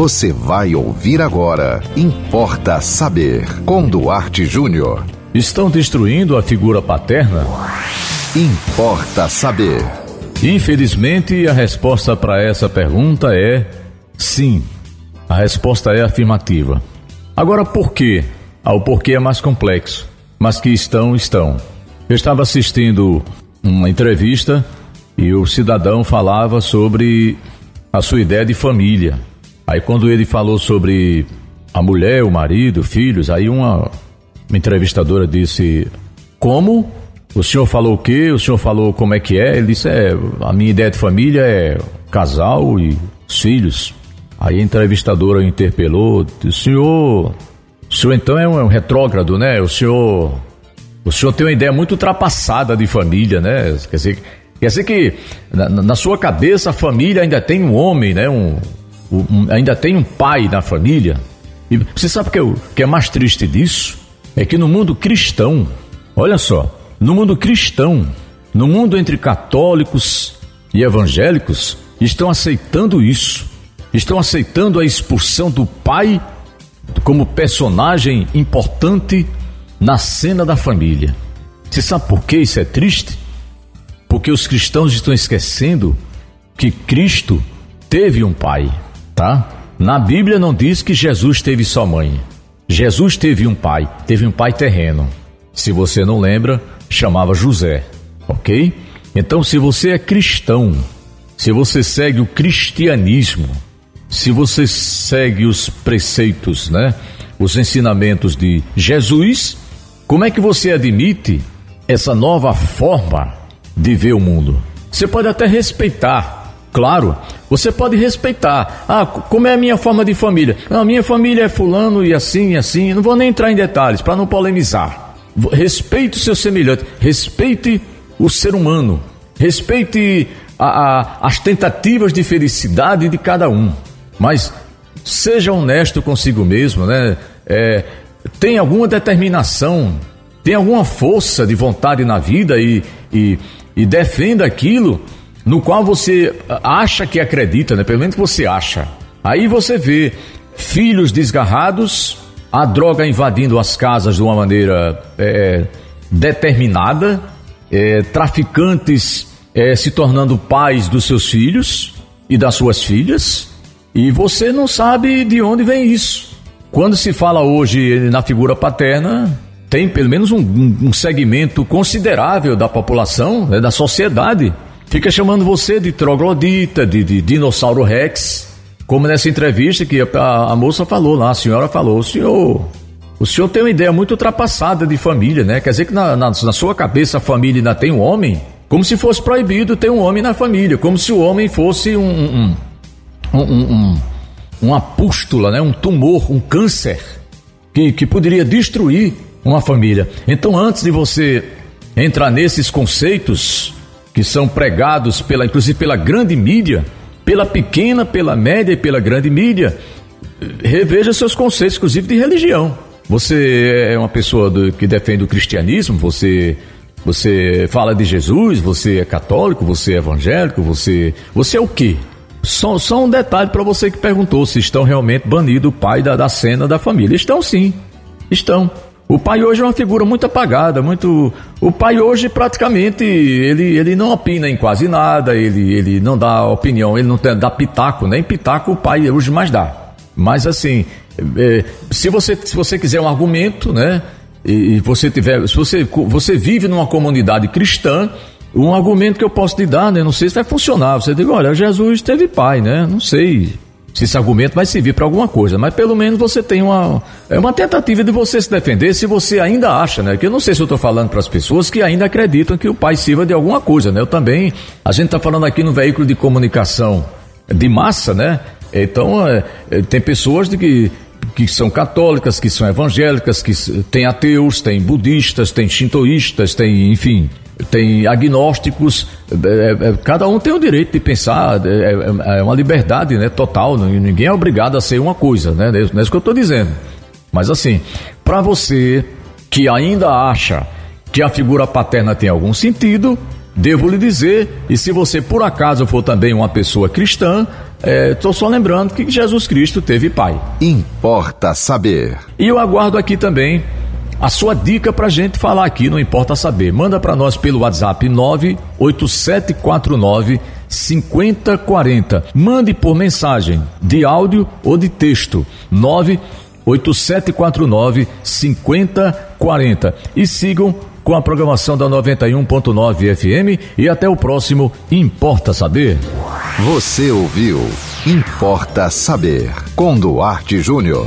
Você vai ouvir agora. Importa saber. Com Duarte Júnior. Estão destruindo a figura paterna? Importa saber. Infelizmente, a resposta para essa pergunta é sim. A resposta é afirmativa. Agora, por quê? Ah, o porquê é mais complexo, mas que estão, estão. Eu estava assistindo uma entrevista e o cidadão falava sobre a sua ideia de família. Aí quando ele falou sobre a mulher, o marido, filhos, aí uma, uma entrevistadora disse: Como? O senhor falou o quê? O senhor falou como é que é? Ele disse: É, a minha ideia de família é casal e os filhos. Aí a entrevistadora interpelou: O senhor o senhor então é um, retrógrado, né? O senhor, o senhor tem uma ideia muito ultrapassada de família, né? Quer dizer, quer dizer que na, na sua cabeça a família ainda tem um homem, né? Um, ainda tem um pai na família. E você sabe o que, é, que é mais triste disso? É que no mundo cristão, olha só, no mundo cristão, no mundo entre católicos e evangélicos, estão aceitando isso. Estão aceitando a expulsão do pai como personagem importante na cena da família. Você sabe por que isso é triste? Porque os cristãos estão esquecendo que Cristo teve um pai, tá? Na Bíblia não diz que Jesus teve só mãe. Jesus teve um pai, teve um pai terreno. Se você não lembra, chamava José, ok? Então, se você é cristão, se você segue o cristianismo, se você segue os preceitos, né, os ensinamentos de Jesus, como é que você admite essa nova forma de ver o mundo? Você pode até respeitar, claro, você pode respeitar. Ah, como é a minha forma de família? a minha família é fulano e assim e assim. Não vou nem entrar em detalhes para não polemizar. Respeite o seu semelhante, respeite o ser humano, respeite a, a, as tentativas de felicidade de cada um. Mas seja honesto consigo mesmo, né? É, tem alguma determinação, tem alguma força de vontade na vida e, e, e defenda aquilo no qual você acha que acredita, né? Pelo menos você acha. Aí você vê filhos desgarrados, a droga invadindo as casas de uma maneira é, determinada, é, traficantes é, se tornando pais dos seus filhos e das suas filhas, e você não sabe de onde vem isso. Quando se fala hoje na figura paterna, tem pelo menos um, um segmento considerável da população, né, da sociedade, fica chamando você de troglodita, de, de dinossauro rex, como nessa entrevista que a, a, moça falou lá, a senhora falou, o senhor, o senhor tem uma ideia muito ultrapassada de família, né? Quer dizer que na, na, na sua cabeça a família ainda tem um homem? Como se fosse proibido ter um homem na família, como se o homem fosse um, um um, um, uma pústula, né? um tumor, um câncer que, que poderia destruir uma família. Então, antes de você entrar nesses conceitos que são pregados pela, inclusive pela grande mídia, pela pequena, pela média e pela grande mídia, reveja seus conceitos, inclusive de religião. Você é uma pessoa do, que defende o cristianismo, você você fala de Jesus, você é católico, você é evangélico, você você é o quê? Só, só um detalhe para você que perguntou se estão realmente banidos o pai da, da cena da família. Estão sim, estão. O pai hoje é uma figura muito apagada, muito. O pai hoje praticamente ele, ele não opina em quase nada, ele, ele não dá opinião, ele não dá pitaco, nem pitaco o pai hoje mais dá. Mas assim, é, se você se você quiser um argumento, né? E você tiver, se você você vive numa comunidade cristã, um argumento que eu posso te dar, né? Não sei se vai funcionar. Você diz, olha, Jesus teve pai, né? Não sei se esse argumento vai servir para alguma coisa, mas pelo menos você tem uma é uma tentativa de você se defender se você ainda acha, né? Que eu não sei se eu estou falando para as pessoas que ainda acreditam que o pai sirva de alguma coisa, né? Eu também, a gente está falando aqui no veículo de comunicação de massa, né? Então é, é, tem pessoas de que que são católicas, que são evangélicas, que tem ateus, tem budistas, tem shintoístas, tem, enfim, tem agnósticos, é, é, é, cada um tem o direito de pensar, é, é, é uma liberdade né, total, ninguém é obrigado a ser uma coisa, né? Não é isso que eu estou dizendo. Mas assim, para você que ainda acha que a figura paterna tem algum sentido, devo lhe dizer, e se você por acaso for também uma pessoa cristã, Estou é, só lembrando que Jesus Cristo teve pai. Importa saber. E eu aguardo aqui também a sua dica para gente falar aqui, não importa saber. Manda para nós pelo WhatsApp 98749 5040. Mande por mensagem de áudio ou de texto 98749 5040 e sigam com a programação da 91.9 FM e até o próximo Importa Saber. Você ouviu Importa Saber com Duarte Júnior.